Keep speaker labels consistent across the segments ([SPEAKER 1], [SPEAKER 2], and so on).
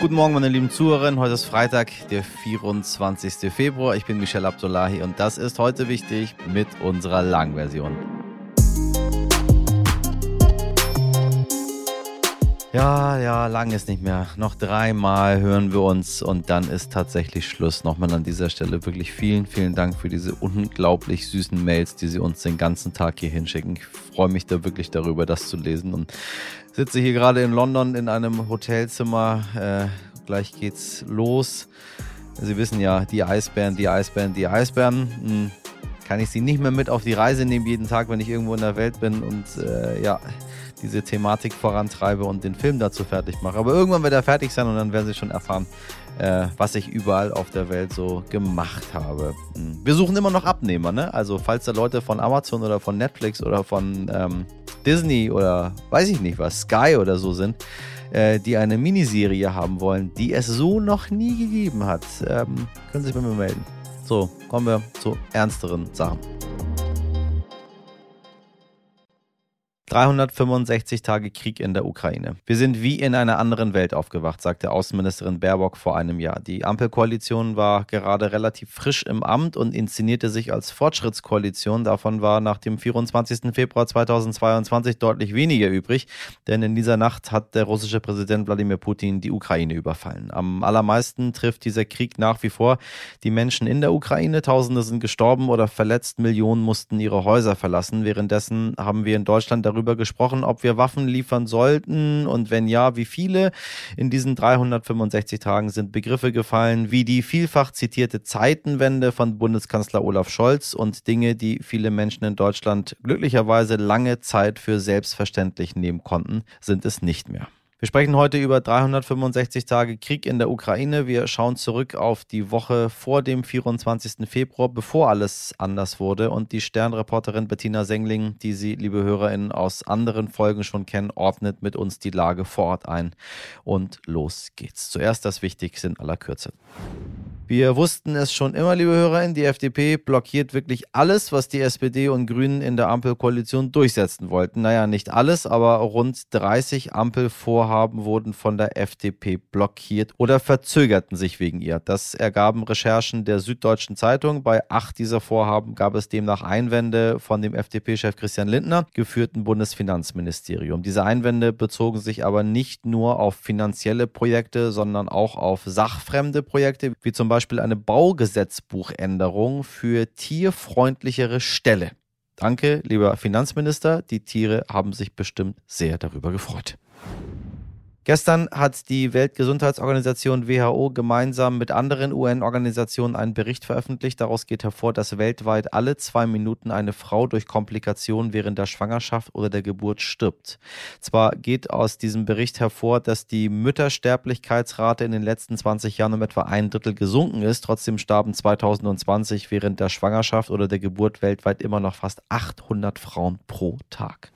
[SPEAKER 1] Guten Morgen, meine lieben Zuhörerinnen. Heute ist Freitag, der 24. Februar. Ich bin Michelle Abdullahi und das ist heute wichtig mit unserer Langversion. Ja, ja, lang ist nicht mehr. Noch dreimal hören wir uns und dann ist tatsächlich Schluss. Nochmal an dieser Stelle wirklich vielen, vielen Dank für diese unglaublich süßen Mails, die Sie uns den ganzen Tag hier hinschicken. Ich freue mich da wirklich darüber, das zu lesen und sitze hier gerade in London in einem Hotelzimmer. Äh, gleich geht's los. Sie wissen ja, die Eisbären, die Eisbären, die Eisbären. Hm, kann ich Sie nicht mehr mit auf die Reise nehmen jeden Tag, wenn ich irgendwo in der Welt bin und äh, ja diese Thematik vorantreibe und den Film dazu fertig mache. Aber irgendwann wird er fertig sein und dann werden Sie schon erfahren, äh, was ich überall auf der Welt so gemacht habe. Hm. Wir suchen immer noch Abnehmer, ne? Also falls da Leute von Amazon oder von Netflix oder von ähm, Disney oder weiß ich nicht was, Sky oder so sind, äh, die eine Miniserie haben wollen, die es so noch nie gegeben hat, ähm, können Sie sich bei mir melden. So, kommen wir zu ernsteren Sachen. 365 Tage Krieg in der Ukraine. Wir sind wie in einer anderen Welt aufgewacht, sagte Außenministerin Baerbock vor einem Jahr. Die Ampelkoalition war gerade relativ frisch im Amt und inszenierte sich als Fortschrittskoalition. Davon war nach dem 24. Februar 2022 deutlich weniger übrig, denn in dieser Nacht hat der russische Präsident Wladimir Putin die Ukraine überfallen. Am allermeisten trifft dieser Krieg nach wie vor die Menschen in der Ukraine. Tausende sind gestorben oder verletzt, Millionen mussten ihre Häuser verlassen. Währenddessen haben wir in Deutschland darüber darüber gesprochen, ob wir Waffen liefern sollten und wenn ja, wie viele. In diesen 365 Tagen sind Begriffe gefallen wie die vielfach zitierte Zeitenwende von Bundeskanzler Olaf Scholz und Dinge, die viele Menschen in Deutschland glücklicherweise lange Zeit für selbstverständlich nehmen konnten, sind es nicht mehr. Wir sprechen heute über 365 Tage Krieg in der Ukraine. Wir schauen zurück auf die Woche vor dem 24. Februar, bevor alles anders wurde. Und die Sternreporterin Bettina Sengling, die Sie, liebe HörerInnen, aus anderen Folgen schon kennen, ordnet mit uns die Lage vor Ort ein. Und los geht's. Zuerst das Wichtigste in aller Kürze. Wir wussten es schon immer, liebe HörerInnen, die FDP blockiert wirklich alles, was die SPD und Grünen in der Ampelkoalition durchsetzen wollten. Naja, nicht alles, aber rund 30 Ampelvorhaben wurden von der FDP blockiert oder verzögerten sich wegen ihr. Das ergaben Recherchen der Süddeutschen Zeitung. Bei acht dieser Vorhaben gab es demnach Einwände von dem FDP-Chef Christian Lindner, geführten Bundesfinanzministerium. Diese Einwände bezogen sich aber nicht nur auf finanzielle Projekte, sondern auch auf sachfremde Projekte, wie zum Beispiel Beispiel eine Baugesetzbuchänderung für tierfreundlichere Ställe. Danke, lieber Finanzminister. Die Tiere haben sich bestimmt sehr darüber gefreut. Gestern hat die Weltgesundheitsorganisation WHO gemeinsam mit anderen UN-Organisationen einen Bericht veröffentlicht. Daraus geht hervor, dass weltweit alle zwei Minuten eine Frau durch Komplikationen während der Schwangerschaft oder der Geburt stirbt. Zwar geht aus diesem Bericht hervor, dass die Müttersterblichkeitsrate in den letzten 20 Jahren um etwa ein Drittel gesunken ist. Trotzdem starben 2020 während der Schwangerschaft oder der Geburt weltweit immer noch fast 800 Frauen pro Tag.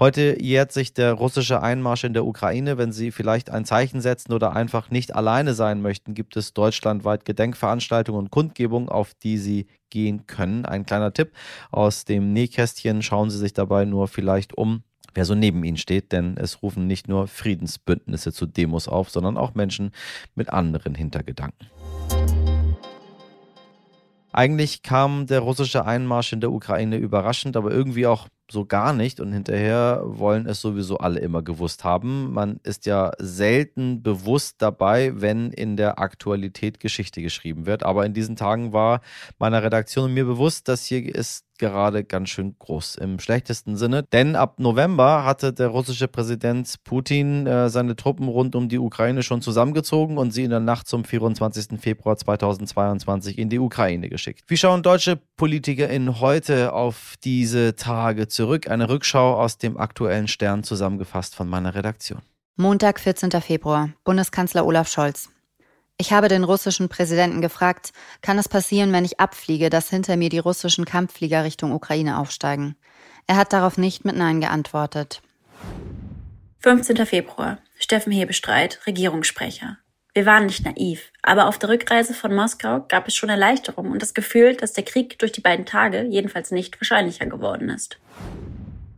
[SPEAKER 1] Heute jährt sich der russische Einmarsch in der Ukraine. Wenn Sie vielleicht ein Zeichen setzen oder einfach nicht alleine sein möchten, gibt es deutschlandweit Gedenkveranstaltungen und Kundgebungen, auf die Sie gehen können. Ein kleiner Tipp aus dem Nähkästchen. Schauen Sie sich dabei nur vielleicht um, wer so neben Ihnen steht, denn es rufen nicht nur Friedensbündnisse zu Demos auf, sondern auch Menschen mit anderen Hintergedanken. Eigentlich kam der russische Einmarsch in der Ukraine überraschend, aber irgendwie auch so gar nicht und hinterher wollen es sowieso alle immer gewusst haben. Man ist ja selten bewusst dabei, wenn in der Aktualität Geschichte geschrieben wird. Aber in diesen Tagen war meiner Redaktion mir bewusst, dass hier ist gerade ganz schön groß im schlechtesten Sinne. Denn ab November hatte der russische Präsident Putin äh, seine Truppen rund um die Ukraine schon zusammengezogen und sie in der Nacht zum 24. Februar 2022 in die Ukraine geschickt. Wie schauen deutsche PolitikerInnen heute auf diese Tage zurück? Eine Rückschau aus dem aktuellen Stern zusammengefasst von meiner Redaktion.
[SPEAKER 2] Montag, 14. Februar. Bundeskanzler Olaf Scholz. Ich habe den russischen Präsidenten gefragt, kann es passieren, wenn ich abfliege, dass hinter mir die russischen Kampfflieger Richtung Ukraine aufsteigen? Er hat darauf nicht mit Nein geantwortet.
[SPEAKER 3] 15. Februar. Steffen Hebestreit, Regierungssprecher. Wir waren nicht naiv, aber auf der Rückreise von Moskau gab es schon Erleichterung und das Gefühl, dass der Krieg durch die beiden Tage jedenfalls nicht wahrscheinlicher geworden ist.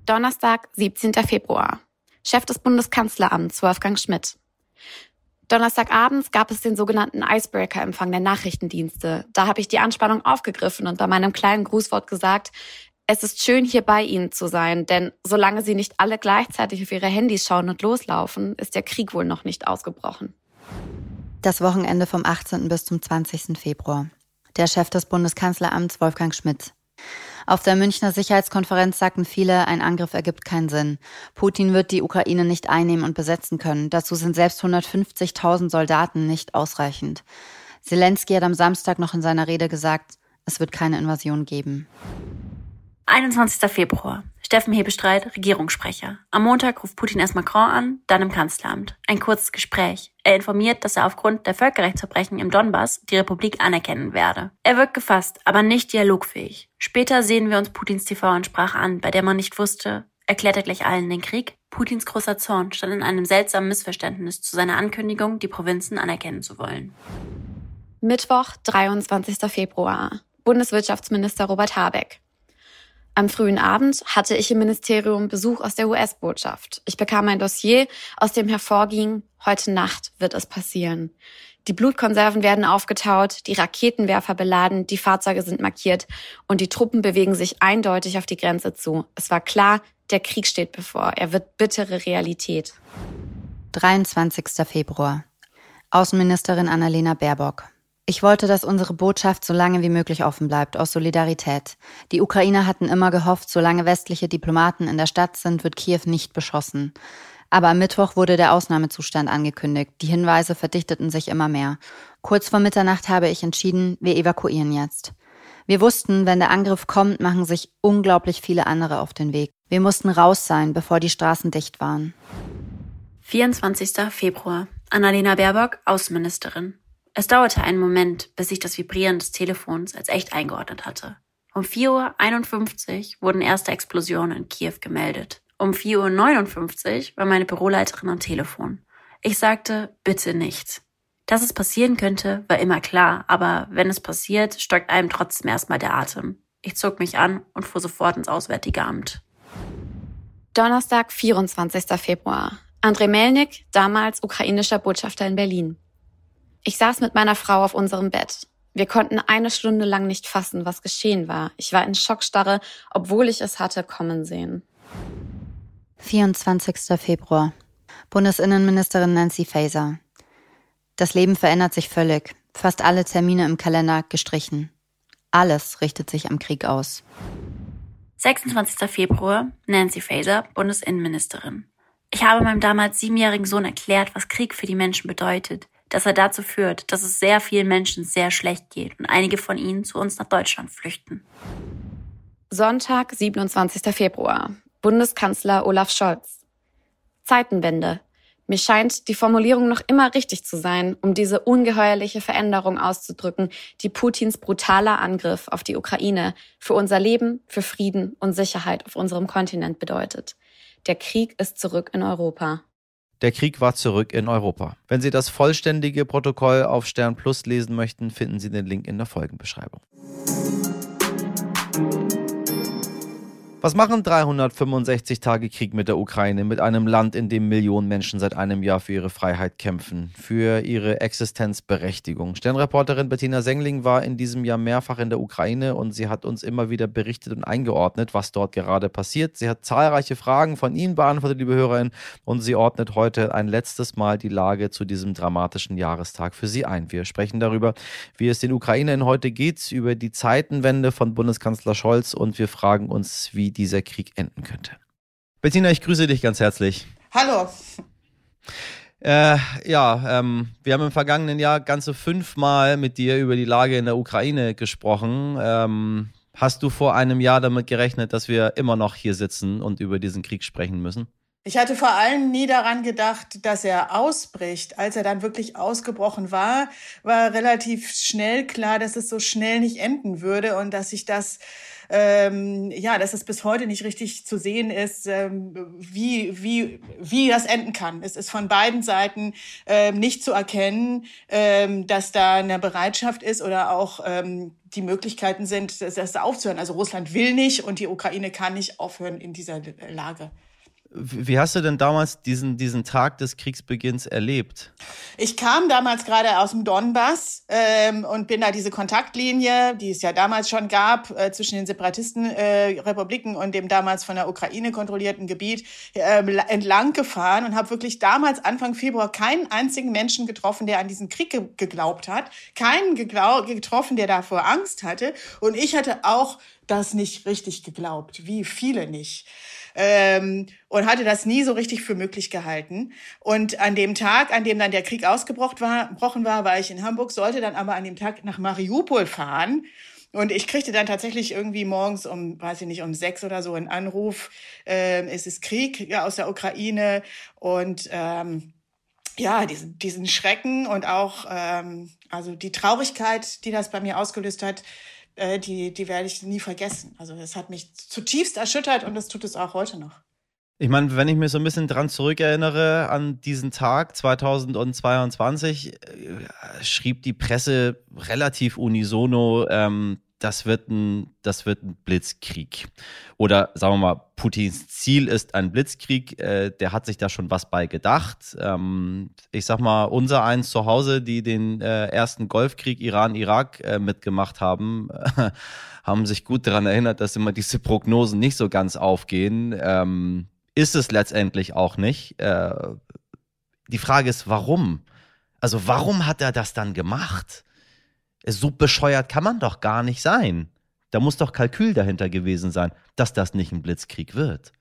[SPEAKER 4] Donnerstag, 17. Februar. Chef des Bundeskanzleramts Wolfgang Schmidt. Donnerstagabends gab es den sogenannten Icebreaker-Empfang der Nachrichtendienste. Da habe ich die Anspannung aufgegriffen und bei meinem kleinen Grußwort gesagt, es ist schön, hier bei Ihnen zu sein, denn solange Sie nicht alle gleichzeitig auf Ihre Handys schauen und loslaufen, ist der Krieg wohl noch nicht ausgebrochen.
[SPEAKER 2] Das Wochenende vom 18. bis zum 20. Februar. Der Chef des Bundeskanzleramts Wolfgang Schmidt. Auf der Münchner Sicherheitskonferenz sagten viele, ein Angriff ergibt keinen Sinn. Putin wird die Ukraine nicht einnehmen und besetzen können. Dazu sind selbst 150.000 Soldaten nicht ausreichend. Zelensky hat am Samstag noch in seiner Rede gesagt, es wird keine Invasion geben.
[SPEAKER 3] 21. Februar. Steffen Hebestreit, Regierungssprecher. Am Montag ruft Putin erst Macron an, dann im Kanzleramt. Ein kurzes Gespräch. Er informiert, dass er aufgrund der Völkerrechtsverbrechen im Donbass die Republik anerkennen werde. Er wirkt gefasst, aber nicht dialogfähig. Später sehen wir uns Putins TV-Ansprache an, bei der man nicht wusste, erklärt er gleich allen den Krieg? Putins großer Zorn stand in einem seltsamen Missverständnis zu seiner Ankündigung, die Provinzen anerkennen zu wollen.
[SPEAKER 4] Mittwoch, 23. Februar. Bundeswirtschaftsminister Robert Habeck. Am frühen Abend hatte ich im Ministerium Besuch aus der US-Botschaft. Ich bekam ein Dossier, aus dem hervorging, heute Nacht wird es passieren. Die Blutkonserven werden aufgetaut, die Raketenwerfer beladen, die Fahrzeuge sind markiert und die Truppen bewegen sich eindeutig auf die Grenze zu. Es war klar, der Krieg steht bevor. Er wird bittere Realität.
[SPEAKER 2] 23. Februar. Außenministerin Annalena Baerbock. Ich wollte, dass unsere Botschaft so lange wie möglich offen bleibt, aus Solidarität. Die Ukrainer hatten immer gehofft, solange westliche Diplomaten in der Stadt sind, wird Kiew nicht beschossen. Aber am Mittwoch wurde der Ausnahmezustand angekündigt. Die Hinweise verdichteten sich immer mehr. Kurz vor Mitternacht habe ich entschieden, wir evakuieren jetzt. Wir wussten, wenn der Angriff kommt, machen sich unglaublich viele andere auf den Weg. Wir mussten raus sein, bevor die Straßen dicht waren.
[SPEAKER 3] 24. Februar. Annalena Baerbock, Außenministerin. Es dauerte einen Moment, bis ich das Vibrieren des Telefons als echt eingeordnet hatte. Um 4.51 Uhr wurden erste Explosionen in Kiew gemeldet. Um 4.59 Uhr war meine Büroleiterin am Telefon. Ich sagte, bitte nicht. Dass es passieren könnte, war immer klar, aber wenn es passiert, stockt einem trotzdem erstmal der Atem. Ich zog mich an und fuhr sofort ins Auswärtige Amt.
[SPEAKER 4] Donnerstag, 24. Februar. Andrei Melnik, damals ukrainischer Botschafter in Berlin. Ich saß mit meiner Frau auf unserem Bett. Wir konnten eine Stunde lang nicht fassen, was geschehen war. Ich war in Schockstarre, obwohl ich es hatte kommen sehen.
[SPEAKER 2] 24. Februar. Bundesinnenministerin Nancy Faeser. Das Leben verändert sich völlig. Fast alle Termine im Kalender gestrichen. Alles richtet sich am Krieg aus.
[SPEAKER 3] 26. Februar. Nancy Faeser, Bundesinnenministerin. Ich habe meinem damals siebenjährigen Sohn erklärt, was Krieg für die Menschen bedeutet dass er dazu führt, dass es sehr vielen Menschen sehr schlecht geht und einige von ihnen zu uns nach Deutschland flüchten.
[SPEAKER 4] Sonntag, 27. Februar. Bundeskanzler Olaf Scholz. Zeitenwende. Mir scheint die Formulierung noch immer richtig zu sein, um diese ungeheuerliche Veränderung auszudrücken, die Putins brutaler Angriff auf die Ukraine für unser Leben, für Frieden und Sicherheit auf unserem Kontinent bedeutet. Der Krieg ist zurück in Europa.
[SPEAKER 1] Der Krieg war zurück in Europa. Wenn Sie das vollständige Protokoll auf Stern Plus lesen möchten, finden Sie den Link in der Folgenbeschreibung. Was machen 365 Tage Krieg mit der Ukraine, mit einem Land, in dem Millionen Menschen seit einem Jahr für ihre Freiheit kämpfen, für ihre Existenzberechtigung? Sternreporterin Bettina Sengling war in diesem Jahr mehrfach in der Ukraine und sie hat uns immer wieder berichtet und eingeordnet, was dort gerade passiert. Sie hat zahlreiche Fragen von Ihnen beantwortet, liebe Hörerinnen, und sie ordnet heute ein letztes Mal die Lage zu diesem dramatischen Jahrestag für Sie ein. Wir sprechen darüber, wie es den Ukrainern heute geht, über die Zeitenwende von Bundeskanzler Scholz und wir fragen uns, wie dieser Krieg enden könnte. Bettina, ich grüße dich ganz herzlich.
[SPEAKER 5] Hallo.
[SPEAKER 1] Äh, ja, ähm, wir haben im vergangenen Jahr ganze fünfmal mit dir über die Lage in der Ukraine gesprochen. Ähm, hast du vor einem Jahr damit gerechnet, dass wir immer noch hier sitzen und über diesen Krieg sprechen müssen?
[SPEAKER 5] Ich hatte vor allem nie daran gedacht, dass er ausbricht. Als er dann wirklich ausgebrochen war, war relativ schnell klar, dass es so schnell nicht enden würde und dass sich das ähm, ja, dass es bis heute nicht richtig zu sehen ist, ähm, wie, wie, wie das enden kann. Es ist von beiden Seiten ähm, nicht zu erkennen, ähm, dass da eine Bereitschaft ist oder auch ähm, die Möglichkeiten sind, das, das aufzuhören. Also Russland will nicht und die Ukraine kann nicht aufhören in dieser Lage.
[SPEAKER 1] Wie hast du denn damals diesen, diesen Tag des Kriegsbeginns erlebt?
[SPEAKER 5] Ich kam damals gerade aus dem Donbass ähm, und bin da diese Kontaktlinie, die es ja damals schon gab, äh, zwischen den Separatistenrepubliken äh, und dem damals von der Ukraine kontrollierten Gebiet äh, entlang gefahren und habe wirklich damals Anfang Februar keinen einzigen Menschen getroffen, der an diesen Krieg ge geglaubt hat, keinen getroffen, der davor Angst hatte. Und ich hatte auch das nicht richtig geglaubt, wie viele nicht ähm, und hatte das nie so richtig für möglich gehalten. Und an dem Tag, an dem dann der Krieg ausgebrochen war, war, ich in Hamburg, sollte dann aber an dem Tag nach Mariupol fahren. Und ich kriegte dann tatsächlich irgendwie morgens um, weiß ich nicht, um sechs oder so einen Anruf, äh, es ist Krieg ja, aus der Ukraine und ähm, ja, diesen, diesen Schrecken und auch ähm, also die Traurigkeit, die das bei mir ausgelöst hat, äh, die, die werde ich nie vergessen. Also es hat mich zutiefst erschüttert und das tut es auch heute noch.
[SPEAKER 1] Ich meine, wenn ich mir so ein bisschen dran zurückerinnere an diesen Tag 2022, äh, schrieb die Presse relativ unisono, ähm, das wird ein, das wird ein Blitzkrieg. Oder sagen wir mal, Putins Ziel ist ein Blitzkrieg. Äh, der hat sich da schon was bei gedacht. Ähm, ich sag mal, unser eins zu Hause, die den äh, ersten Golfkrieg Iran-Irak äh, mitgemacht haben, haben sich gut daran erinnert, dass immer diese Prognosen nicht so ganz aufgehen. Ähm, ist es letztendlich auch nicht. Äh, die Frage ist, warum? Also warum hat er das dann gemacht? So bescheuert kann man doch gar nicht sein. Da muss doch Kalkül dahinter gewesen sein, dass das nicht ein Blitzkrieg wird.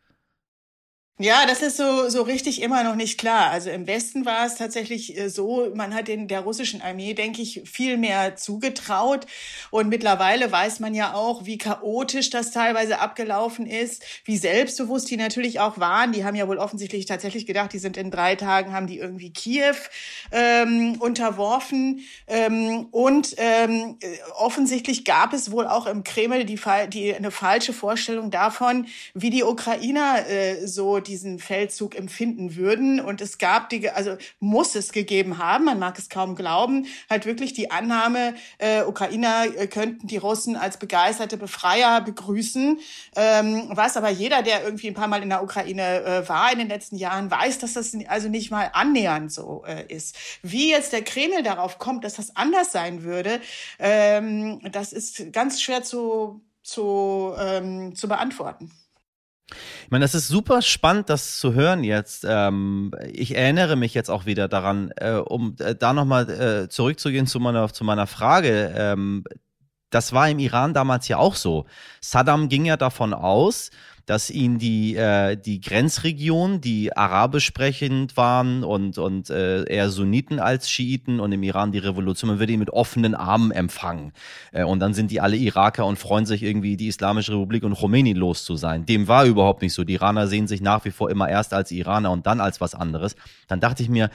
[SPEAKER 5] Ja, das ist so, so richtig immer noch nicht klar. Also im Westen war es tatsächlich äh, so, man hat den, der russischen Armee, denke ich, viel mehr zugetraut. Und mittlerweile weiß man ja auch, wie chaotisch das teilweise abgelaufen ist, wie selbstbewusst die natürlich auch waren. Die haben ja wohl offensichtlich tatsächlich gedacht, die sind in drei Tagen, haben die irgendwie Kiew ähm, unterworfen. Ähm, und ähm, offensichtlich gab es wohl auch im Kreml die, die eine falsche Vorstellung davon, wie die Ukrainer äh, so diesen Feldzug empfinden würden. Und es gab die, also muss es gegeben haben, man mag es kaum glauben, halt wirklich die Annahme, äh, Ukrainer äh, könnten die Russen als begeisterte Befreier begrüßen. Ähm, was aber jeder, der irgendwie ein paar Mal in der Ukraine äh, war in den letzten Jahren, weiß, dass das also nicht mal annähernd so äh, ist. Wie jetzt der Kreml darauf kommt, dass das anders sein würde, ähm, das ist ganz schwer zu, zu, ähm, zu beantworten.
[SPEAKER 1] Ich meine, das ist super spannend, das zu hören jetzt. Ähm, ich erinnere mich jetzt auch wieder daran, äh, um äh, da nochmal äh, zurückzugehen zu meiner, zu meiner Frage. Ähm, das war im Iran damals ja auch so. Saddam ging ja davon aus, dass ihn die, äh, die Grenzregionen, die arabisch sprechend waren und, und äh, eher Sunniten als Schiiten und im Iran die Revolution, man würde ihn mit offenen Armen empfangen. Äh, und dann sind die alle Iraker und freuen sich irgendwie, die Islamische Republik und Khomeini los zu sein. Dem war überhaupt nicht so. Die Iraner sehen sich nach wie vor immer erst als Iraner und dann als was anderes. Dann dachte ich mir,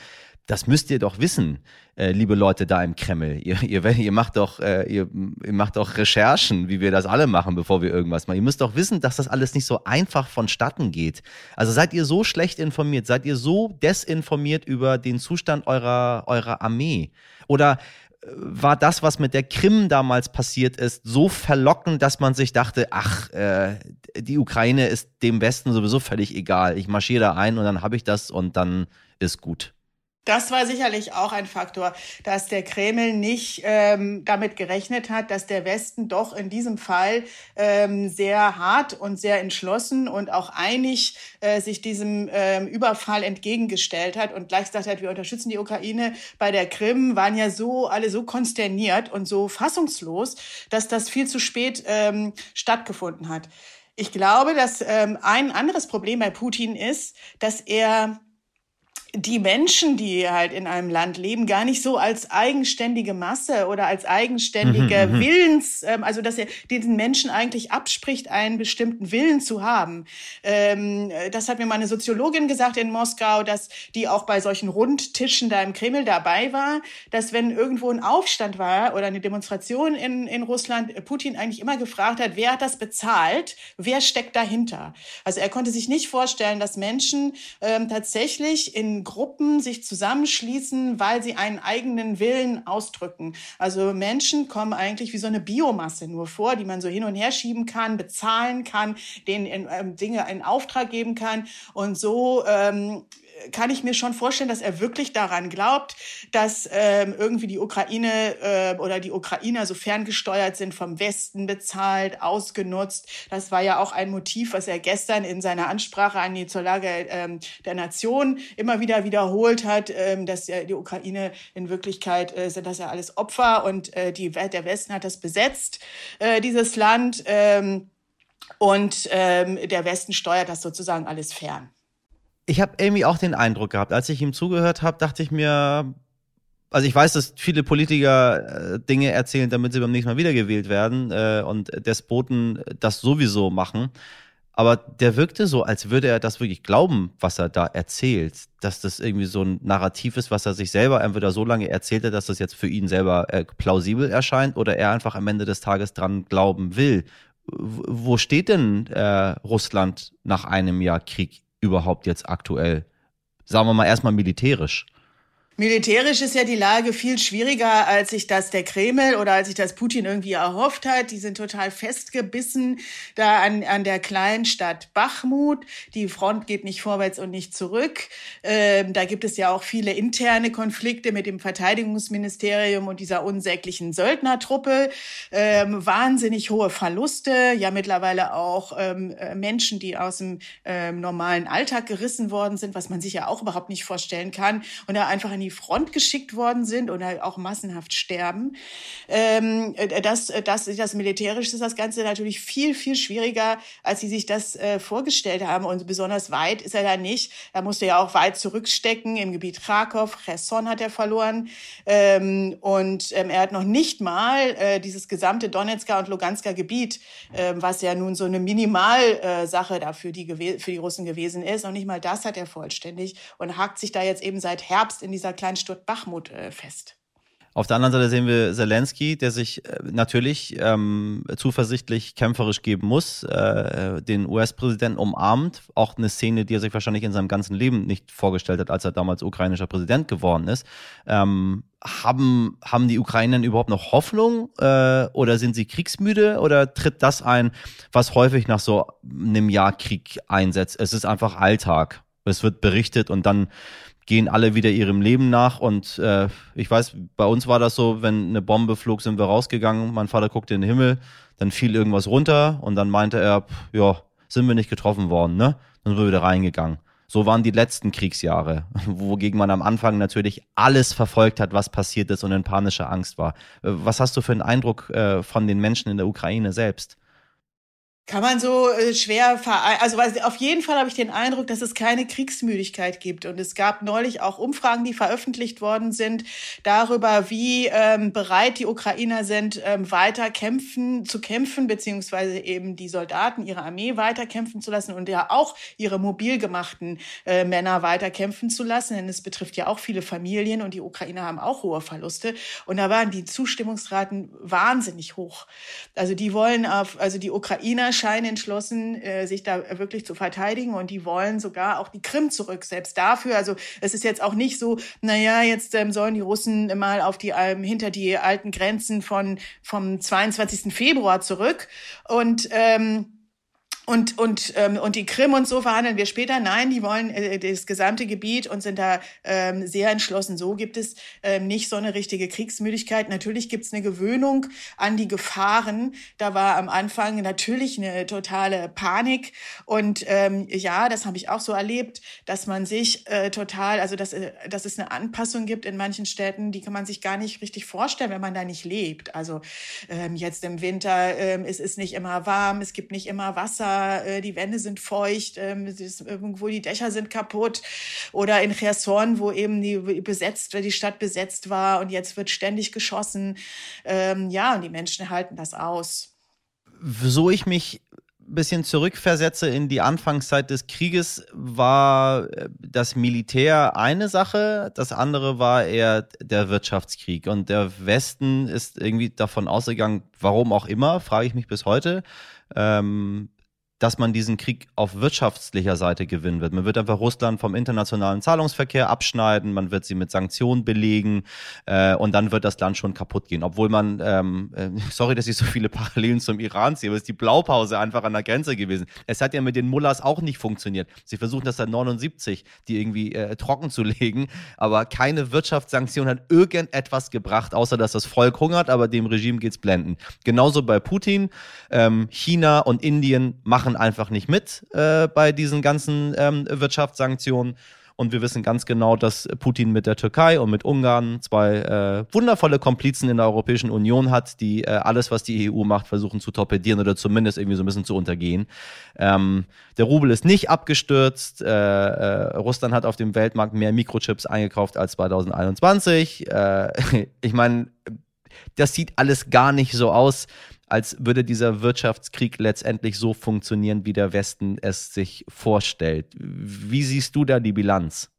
[SPEAKER 1] das müsst ihr doch wissen, äh, liebe Leute da im Kreml. Ihr, ihr, ihr macht doch, äh, ihr, ihr macht doch Recherchen, wie wir das alle machen, bevor wir irgendwas machen. Ihr müsst doch wissen, dass das alles nicht so einfach vonstatten geht. Also seid ihr so schlecht informiert, seid ihr so desinformiert über den Zustand eurer, eurer Armee? Oder äh, war das, was mit der Krim damals passiert ist, so verlockend, dass man sich dachte, ach, äh, die Ukraine ist dem Westen sowieso völlig egal. Ich marschiere da ein und dann habe ich das und dann ist gut.
[SPEAKER 5] Das war sicherlich auch ein Faktor, dass der Kreml nicht ähm, damit gerechnet hat, dass der Westen doch in diesem Fall ähm, sehr hart und sehr entschlossen und auch einig äh, sich diesem ähm, Überfall entgegengestellt hat und gleich gesagt hat, wir unterstützen die Ukraine. Bei der Krim waren ja so alle so konsterniert und so fassungslos, dass das viel zu spät ähm, stattgefunden hat. Ich glaube, dass ähm, ein anderes Problem bei Putin ist, dass er die Menschen, die halt in einem Land leben, gar nicht so als eigenständige Masse oder als eigenständige mhm, mhm, Willens, ähm, also dass er diesen Menschen eigentlich abspricht, einen bestimmten Willen zu haben. Ähm, das hat mir meine Soziologin gesagt in Moskau, dass die auch bei solchen Rundtischen da im Kreml dabei war, dass wenn irgendwo ein Aufstand war oder eine Demonstration in, in Russland, Putin eigentlich immer gefragt hat, wer hat das bezahlt, wer steckt dahinter. Also er konnte sich nicht vorstellen, dass Menschen ähm, tatsächlich in Gruppen sich zusammenschließen, weil sie einen eigenen Willen ausdrücken. Also Menschen kommen eigentlich wie so eine Biomasse nur vor, die man so hin und her schieben kann, bezahlen kann, denen ähm, Dinge in Auftrag geben kann und so ähm, kann ich mir schon vorstellen, dass er wirklich daran glaubt, dass ähm, irgendwie die Ukraine äh, oder die Ukrainer so ferngesteuert sind, vom Westen bezahlt, ausgenutzt. Das war ja auch ein Motiv, was er gestern in seiner Ansprache an die zur Lage ähm, der Nation immer wieder wiederholt hat, ähm, dass ja die Ukraine in Wirklichkeit äh, sind das ja alles Opfer und äh, die, der Westen hat das besetzt, äh, dieses Land. Ähm, und ähm, der Westen steuert das sozusagen alles fern
[SPEAKER 1] ich habe irgendwie auch den Eindruck gehabt, als ich ihm zugehört habe, dachte ich mir, also ich weiß, dass viele Politiker äh, Dinge erzählen, damit sie beim nächsten Mal wiedergewählt werden äh, und Despoten das sowieso machen. Aber der wirkte so, als würde er das wirklich glauben, was er da erzählt. Dass das irgendwie so ein Narrativ ist, was er sich selber entweder so lange erzählte, dass das jetzt für ihn selber äh, plausibel erscheint oder er einfach am Ende des Tages dran glauben will. Wo steht denn äh, Russland nach einem Jahr Krieg überhaupt jetzt aktuell? Sagen wir mal erstmal militärisch.
[SPEAKER 5] Militärisch ist ja die Lage viel schwieriger, als sich das der Kreml oder als sich das Putin irgendwie erhofft hat. Die sind total festgebissen da an, an der kleinen Stadt Bachmut. Die Front geht nicht vorwärts und nicht zurück. Ähm, da gibt es ja auch viele interne Konflikte mit dem Verteidigungsministerium und dieser unsäglichen Söldnertruppe. Ähm, wahnsinnig hohe Verluste, ja mittlerweile auch ähm, äh, Menschen, die aus dem ähm, normalen Alltag gerissen worden sind, was man sich ja auch überhaupt nicht vorstellen kann. Und da einfach in die Front geschickt worden sind oder auch massenhaft sterben. Ähm, äh, das, äh, das, das militärisch ist das Ganze natürlich viel, viel schwieriger, als sie sich das äh, vorgestellt haben. Und besonders weit ist er da nicht. Er musste ja auch weit zurückstecken im Gebiet Krakow. Cherson hat er verloren. Ähm, und ähm, er hat noch nicht mal äh, dieses gesamte Donetsker und Lugansker Gebiet, äh, was ja nun so eine Minimalsache äh, dafür die, für die Russen gewesen ist. Noch nicht mal das hat er vollständig und hakt sich da jetzt eben seit Herbst in dieser kleinen Stadt Bachmut äh, fest.
[SPEAKER 1] Auf der anderen Seite sehen wir Zelensky, der sich äh, natürlich ähm, zuversichtlich kämpferisch geben muss, äh, den US-Präsidenten umarmt. Auch eine Szene, die er sich wahrscheinlich in seinem ganzen Leben nicht vorgestellt hat, als er damals ukrainischer Präsident geworden ist. Ähm, haben, haben die Ukrainer überhaupt noch Hoffnung äh, oder sind sie kriegsmüde oder tritt das ein, was häufig nach so einem Jahr Krieg einsetzt? Es ist einfach Alltag. Es wird berichtet und dann gehen alle wieder ihrem Leben nach. Und äh, ich weiß, bei uns war das so, wenn eine Bombe flog, sind wir rausgegangen. Mein Vater guckte in den Himmel, dann fiel irgendwas runter und dann meinte er, ja, sind wir nicht getroffen worden, ne? Dann sind wir wieder reingegangen. So waren die letzten Kriegsjahre, wogegen man am Anfang natürlich alles verfolgt hat, was passiert ist und in panischer Angst war. Äh, was hast du für einen Eindruck äh, von den Menschen in der Ukraine selbst?
[SPEAKER 5] Kann man so äh, schwer vereinen. Also auf jeden Fall habe ich den Eindruck, dass es keine Kriegsmüdigkeit gibt. Und es gab neulich auch Umfragen, die veröffentlicht worden sind, darüber, wie ähm, bereit die Ukrainer sind, ähm, weiter kämpfen, zu kämpfen, beziehungsweise eben die Soldaten, ihre Armee weiter kämpfen zu lassen und ja auch ihre mobil gemachten äh, Männer weiter kämpfen zu lassen. Denn es betrifft ja auch viele Familien und die Ukrainer haben auch hohe Verluste. Und da waren die Zustimmungsraten wahnsinnig hoch. Also die wollen auf, also die Ukrainer scheinen entschlossen, äh, sich da wirklich zu verteidigen und die wollen sogar auch die Krim zurück, selbst dafür. Also es ist jetzt auch nicht so, naja, jetzt ähm, sollen die Russen mal auf die ähm, hinter die alten Grenzen von vom 22. Februar zurück und ähm, und, und, ähm, und die Krim und so verhandeln wir später. Nein, die wollen äh, das gesamte Gebiet und sind da ähm, sehr entschlossen. So gibt es ähm, nicht so eine richtige Kriegsmüdigkeit. Natürlich gibt es eine Gewöhnung an die Gefahren. Da war am Anfang natürlich eine totale Panik. Und ähm, ja, das habe ich auch so erlebt, dass man sich äh, total, also dass, äh, dass es eine Anpassung gibt in manchen Städten, die kann man sich gar nicht richtig vorstellen, wenn man da nicht lebt. Also ähm, jetzt im Winter ähm, es ist nicht immer warm, es gibt nicht immer Wasser äh, die Wände sind feucht, ähm, irgendwo die Dächer sind kaputt. Oder in Cherson, wo eben die besetzt, die Stadt besetzt war und jetzt wird ständig geschossen. Ähm, ja, und die Menschen halten das aus.
[SPEAKER 1] So ich mich bisschen zurückversetze in die Anfangszeit des Krieges, war äh, das Militär eine Sache, das andere war eher der Wirtschaftskrieg. Und der Westen ist irgendwie davon ausgegangen, warum auch immer, frage ich mich bis heute, ähm, dass man diesen Krieg auf wirtschaftlicher Seite gewinnen wird. Man wird einfach Russland vom internationalen Zahlungsverkehr abschneiden, man wird sie mit Sanktionen belegen äh, und dann wird das Land schon kaputt gehen. Obwohl man, ähm, äh, sorry, dass ich so viele Parallelen zum Iran ziehe, aber es ist die Blaupause einfach an der Grenze gewesen. Es hat ja mit den Mullahs auch nicht funktioniert. Sie versuchen das seit 79, die irgendwie äh, trocken zu legen, aber keine Wirtschaftssanktion hat irgendetwas gebracht, außer dass das Volk hungert, aber dem Regime geht's blenden. Genauso bei Putin. Ähm, China und Indien machen einfach nicht mit äh, bei diesen ganzen ähm, Wirtschaftssanktionen. Und wir wissen ganz genau, dass Putin mit der Türkei und mit Ungarn zwei äh, wundervolle Komplizen in der Europäischen Union hat, die äh, alles, was die EU macht, versuchen zu torpedieren oder zumindest irgendwie so ein bisschen zu untergehen. Ähm, der Rubel ist nicht abgestürzt. Äh, äh, Russland hat auf dem Weltmarkt mehr Mikrochips eingekauft als 2021. Äh, ich meine, das sieht alles gar nicht so aus, als würde dieser Wirtschaftskrieg letztendlich so funktionieren, wie der Westen es sich vorstellt. Wie siehst du da die Bilanz?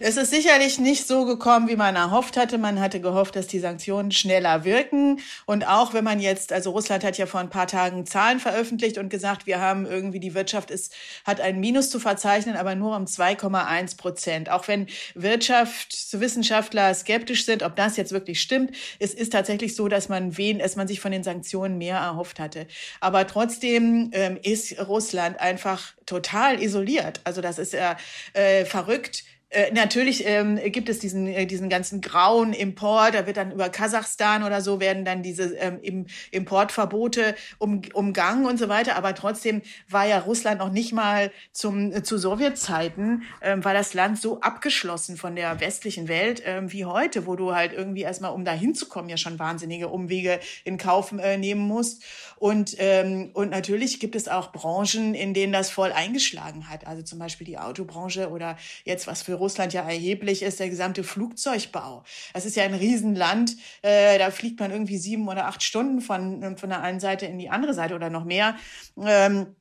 [SPEAKER 5] Es ist sicherlich nicht so gekommen, wie man erhofft hatte. Man hatte gehofft, dass die Sanktionen schneller wirken. Und auch wenn man jetzt, also Russland hat ja vor ein paar Tagen Zahlen veröffentlicht und gesagt, wir haben irgendwie die Wirtschaft ist, hat ein Minus zu verzeichnen, aber nur um 2,1 Prozent. Auch wenn Wirtschaftswissenschaftler skeptisch sind, ob das jetzt wirklich stimmt, es ist tatsächlich so, dass man wen, dass man sich von den Sanktionen mehr erhofft hatte. Aber trotzdem ähm, ist Russland einfach total isoliert. Also das ist ja äh, verrückt äh, natürlich ähm, gibt es diesen, äh, diesen ganzen grauen Import, da wird dann über Kasachstan oder so werden dann diese ähm, Importverbote um, umgangen und so weiter. Aber trotzdem war ja Russland noch nicht mal zum, äh, zu Sowjetzeiten, ähm, war das Land so abgeschlossen von der westlichen Welt ähm, wie heute, wo du halt irgendwie erstmal, um da hinzukommen, ja schon wahnsinnige Umwege in Kauf äh, nehmen musst. Und, ähm, und natürlich gibt es auch Branchen, in denen das voll eingeschlagen hat. Also zum Beispiel die Autobranche oder jetzt was für Russland ja erheblich ist, der gesamte Flugzeugbau. Das ist ja ein Riesenland. Äh, da fliegt man irgendwie sieben oder acht Stunden von, von der einen Seite in die andere Seite oder noch mehr. Ähm,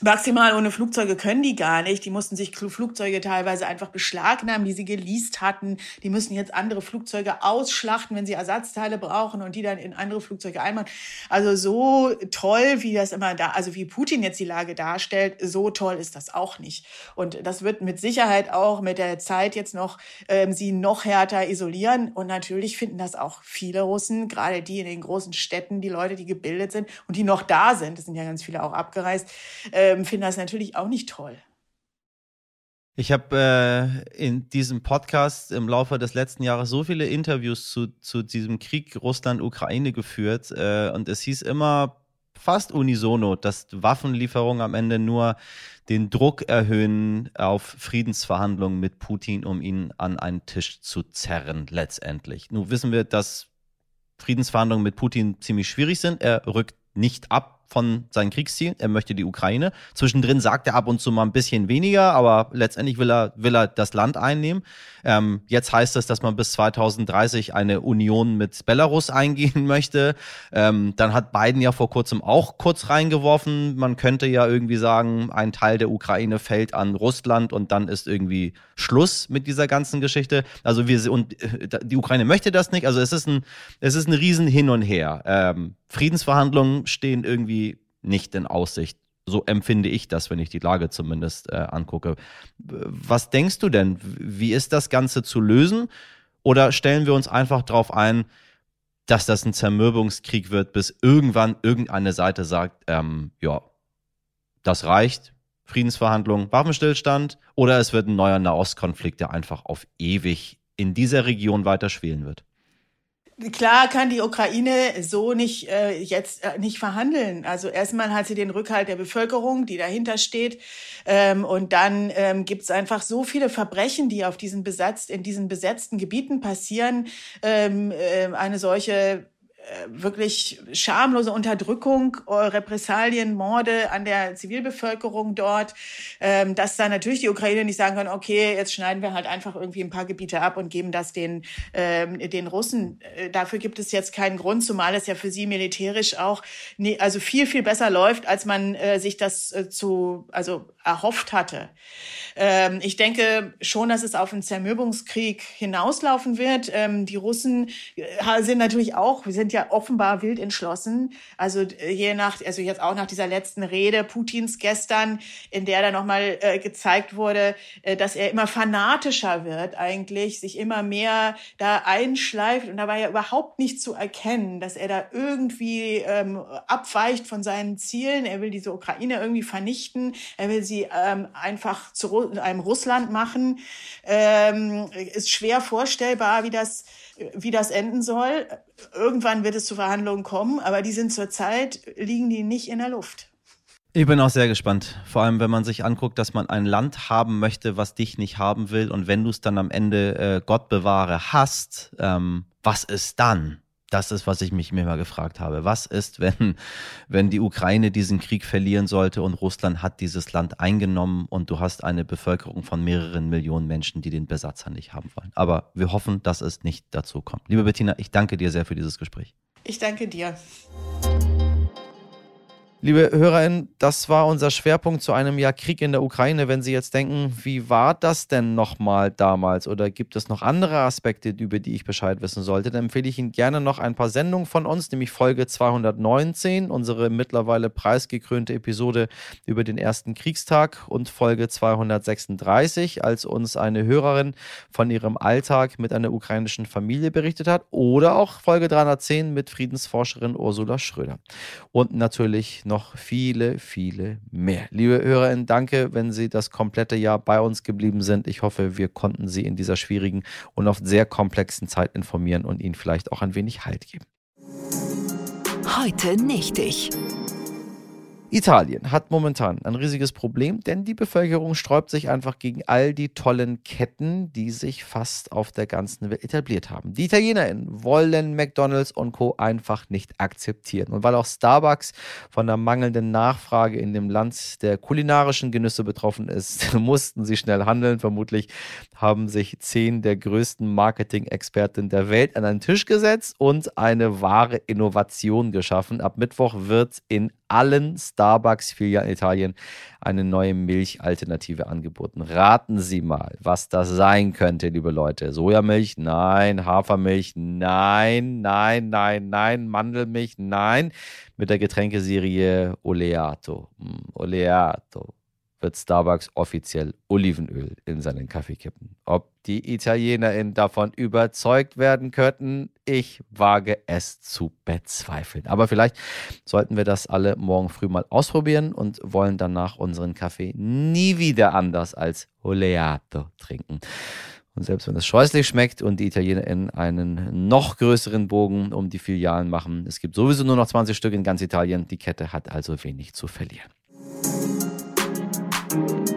[SPEAKER 5] Maximal ohne Flugzeuge können die gar nicht. Die mussten sich Flugzeuge teilweise einfach beschlagnahmen, die sie geleast hatten. Die müssen jetzt andere Flugzeuge ausschlachten, wenn sie Ersatzteile brauchen und die dann in andere Flugzeuge einbauen. Also so toll, wie das immer da, also wie Putin jetzt die Lage darstellt, so toll ist das auch nicht. Und das wird mit Sicherheit auch mit der Zeit jetzt noch ähm, sie noch härter isolieren. Und natürlich finden das auch viele Russen, gerade die in den großen Städten, die Leute, die gebildet sind und die noch da sind. Es sind ja ganz viele auch abgereist. Äh, ähm, finde das natürlich auch nicht toll.
[SPEAKER 1] Ich habe äh, in diesem Podcast im Laufe des letzten Jahres so viele Interviews zu, zu diesem Krieg Russland-Ukraine geführt äh, und es hieß immer fast unisono, dass Waffenlieferungen am Ende nur den Druck erhöhen auf Friedensverhandlungen mit Putin, um ihn an einen Tisch zu zerren, letztendlich. Nun wissen wir, dass Friedensverhandlungen mit Putin ziemlich schwierig sind. Er rückt nicht ab von seinen Kriegszielen. Er möchte die Ukraine. Zwischendrin sagt er ab und zu mal ein bisschen weniger, aber letztendlich will er, will er das Land einnehmen. Ähm, jetzt heißt es, dass man bis 2030 eine Union mit Belarus eingehen möchte. Ähm, dann hat Biden ja vor kurzem auch kurz reingeworfen. Man könnte ja irgendwie sagen, ein Teil der Ukraine fällt an Russland und dann ist irgendwie Schluss mit dieser ganzen Geschichte. Also wir und äh, die Ukraine möchte das nicht. Also es ist ein, es ist ein Riesen hin und her. Ähm, Friedensverhandlungen stehen irgendwie nicht in Aussicht. So empfinde ich das, wenn ich die Lage zumindest äh, angucke. Was denkst du denn? Wie ist das Ganze zu lösen? Oder stellen wir uns einfach darauf ein, dass das ein Zermürbungskrieg wird, bis irgendwann irgendeine Seite sagt, ähm, ja, das reicht, Friedensverhandlungen, Waffenstillstand, oder es wird ein neuer Nahostkonflikt, der einfach auf ewig in dieser Region weiter schwelen wird?
[SPEAKER 5] Klar kann die Ukraine so nicht äh, jetzt äh, nicht verhandeln. Also erstmal hat sie den Rückhalt der Bevölkerung, die dahinter steht, ähm, und dann ähm, gibt es einfach so viele Verbrechen, die auf diesen besetzt in diesen besetzten Gebieten passieren. Ähm, äh, eine solche wirklich schamlose Unterdrückung, äh, Repressalien, Morde an der Zivilbevölkerung dort, ähm, dass da natürlich die Ukraine nicht sagen kann, okay, jetzt schneiden wir halt einfach irgendwie ein paar Gebiete ab und geben das den, ähm, den Russen. Äh, dafür gibt es jetzt keinen Grund, zumal es ja für sie militärisch auch nee, also viel, viel besser läuft, als man sich das zu, also erhofft hatte. Ähm, ich denke schon, dass es auf einen Zermürbungskrieg hinauslaufen wird. die Russen sind natürlich auch, wir sind ja offenbar wild entschlossen. Also je nach, also jetzt auch nach dieser letzten Rede Putins gestern, in der da nochmal äh, gezeigt wurde, äh, dass er immer fanatischer wird eigentlich, sich immer mehr da einschleift und da war ja überhaupt nicht zu erkennen, dass er da irgendwie ähm, abweicht von seinen Zielen. Er will diese Ukraine irgendwie vernichten. Er will sie ähm, einfach zu einem Russland machen. Ähm, ist schwer vorstellbar, wie das, wie das enden soll. Irgendwann wird es zu Verhandlungen kommen, aber die sind zurzeit, liegen die nicht in der Luft.
[SPEAKER 1] Ich bin auch sehr gespannt. Vor allem, wenn man sich anguckt, dass man ein Land haben möchte, was dich nicht haben will. Und wenn du es dann am Ende, äh, Gott bewahre, hast, ähm, was ist dann? Das ist, was ich mich mir mal gefragt habe. Was ist, wenn, wenn die Ukraine diesen Krieg verlieren sollte und Russland hat dieses Land eingenommen und du hast eine Bevölkerung von mehreren Millionen Menschen, die den Besatzer nicht haben wollen? Aber wir hoffen, dass es nicht dazu kommt. Liebe Bettina, ich danke dir sehr für dieses Gespräch.
[SPEAKER 5] Ich danke dir.
[SPEAKER 1] Liebe HörerInnen, das war unser Schwerpunkt zu einem Jahr Krieg in der Ukraine. Wenn Sie jetzt denken, wie war das denn nochmal damals oder gibt es noch andere Aspekte, über die ich Bescheid wissen sollte, dann empfehle ich Ihnen gerne noch ein paar Sendungen von uns, nämlich Folge 219, unsere mittlerweile preisgekrönte Episode über den ersten Kriegstag und Folge 236, als uns eine Hörerin von ihrem Alltag mit einer ukrainischen Familie berichtet hat oder auch Folge 310 mit Friedensforscherin Ursula Schröder. Und natürlich noch noch viele, viele mehr. Liebe Hörerinnen, danke, wenn Sie das komplette Jahr bei uns geblieben sind. Ich hoffe, wir konnten Sie in dieser schwierigen und oft sehr komplexen Zeit informieren und Ihnen vielleicht auch ein wenig Halt geben.
[SPEAKER 6] Heute nicht ich.
[SPEAKER 1] Italien hat momentan ein riesiges Problem, denn die Bevölkerung sträubt sich einfach gegen all die tollen Ketten, die sich fast auf der ganzen Welt etabliert haben. Die ItalienerInnen wollen McDonalds und Co. einfach nicht akzeptieren. Und weil auch Starbucks von der mangelnden Nachfrage in dem Land der kulinarischen Genüsse betroffen ist, mussten sie schnell handeln. Vermutlich haben sich zehn der größten Marketing-Experten der Welt an einen Tisch gesetzt und eine wahre Innovation geschaffen. Ab Mittwoch wird in allen Starbucks-Filialen in Italien eine neue Milchalternative angeboten. Raten Sie mal, was das sein könnte, liebe Leute. Sojamilch? Nein. Hafermilch? Nein, nein, nein, nein. Mandelmilch? Nein. Mit der Getränkeserie Oleato. Hm, Oleato wird Starbucks offiziell Olivenöl in seinen Kaffee kippen. Ob die ItalienerInnen davon überzeugt werden könnten, ich wage es zu bezweifeln. Aber vielleicht sollten wir das alle morgen früh mal ausprobieren und wollen danach unseren Kaffee nie wieder anders als Oleato trinken. Und selbst wenn es scheußlich schmeckt und die ItalienerInnen einen noch größeren Bogen um die Filialen machen, es gibt sowieso nur noch 20 Stück in ganz Italien, die Kette hat also wenig zu verlieren. Thank you.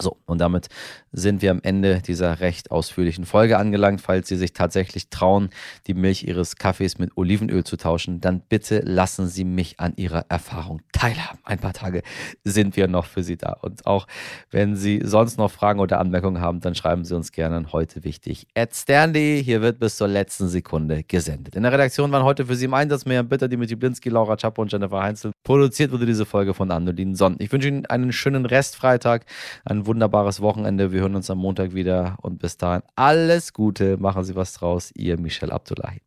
[SPEAKER 1] So, und damit sind wir am Ende dieser recht ausführlichen Folge angelangt. Falls Sie sich tatsächlich trauen, die Milch Ihres Kaffees mit Olivenöl zu tauschen, dann bitte lassen Sie mich an Ihrer Erfahrung teilhaben. Ein paar Tage sind wir noch für Sie da. Und auch wenn Sie sonst noch Fragen oder Anmerkungen haben, dann schreiben Sie uns gerne an heute wichtig. At Stern.de, hier wird bis zur letzten Sekunde gesendet. In der Redaktion waren heute für Sie im Einsatz Miriam Bitter, Dimitri Blinski, Laura Chapo und Jennifer Heinzel. Produziert wurde diese Folge von Andolin Sonn. Ich wünsche Ihnen einen schönen Restfreitag, einen wunderbares Wochenende. Wir hören uns am Montag wieder und bis dahin alles Gute. Machen Sie was draus. Ihr Michel Abdullahi.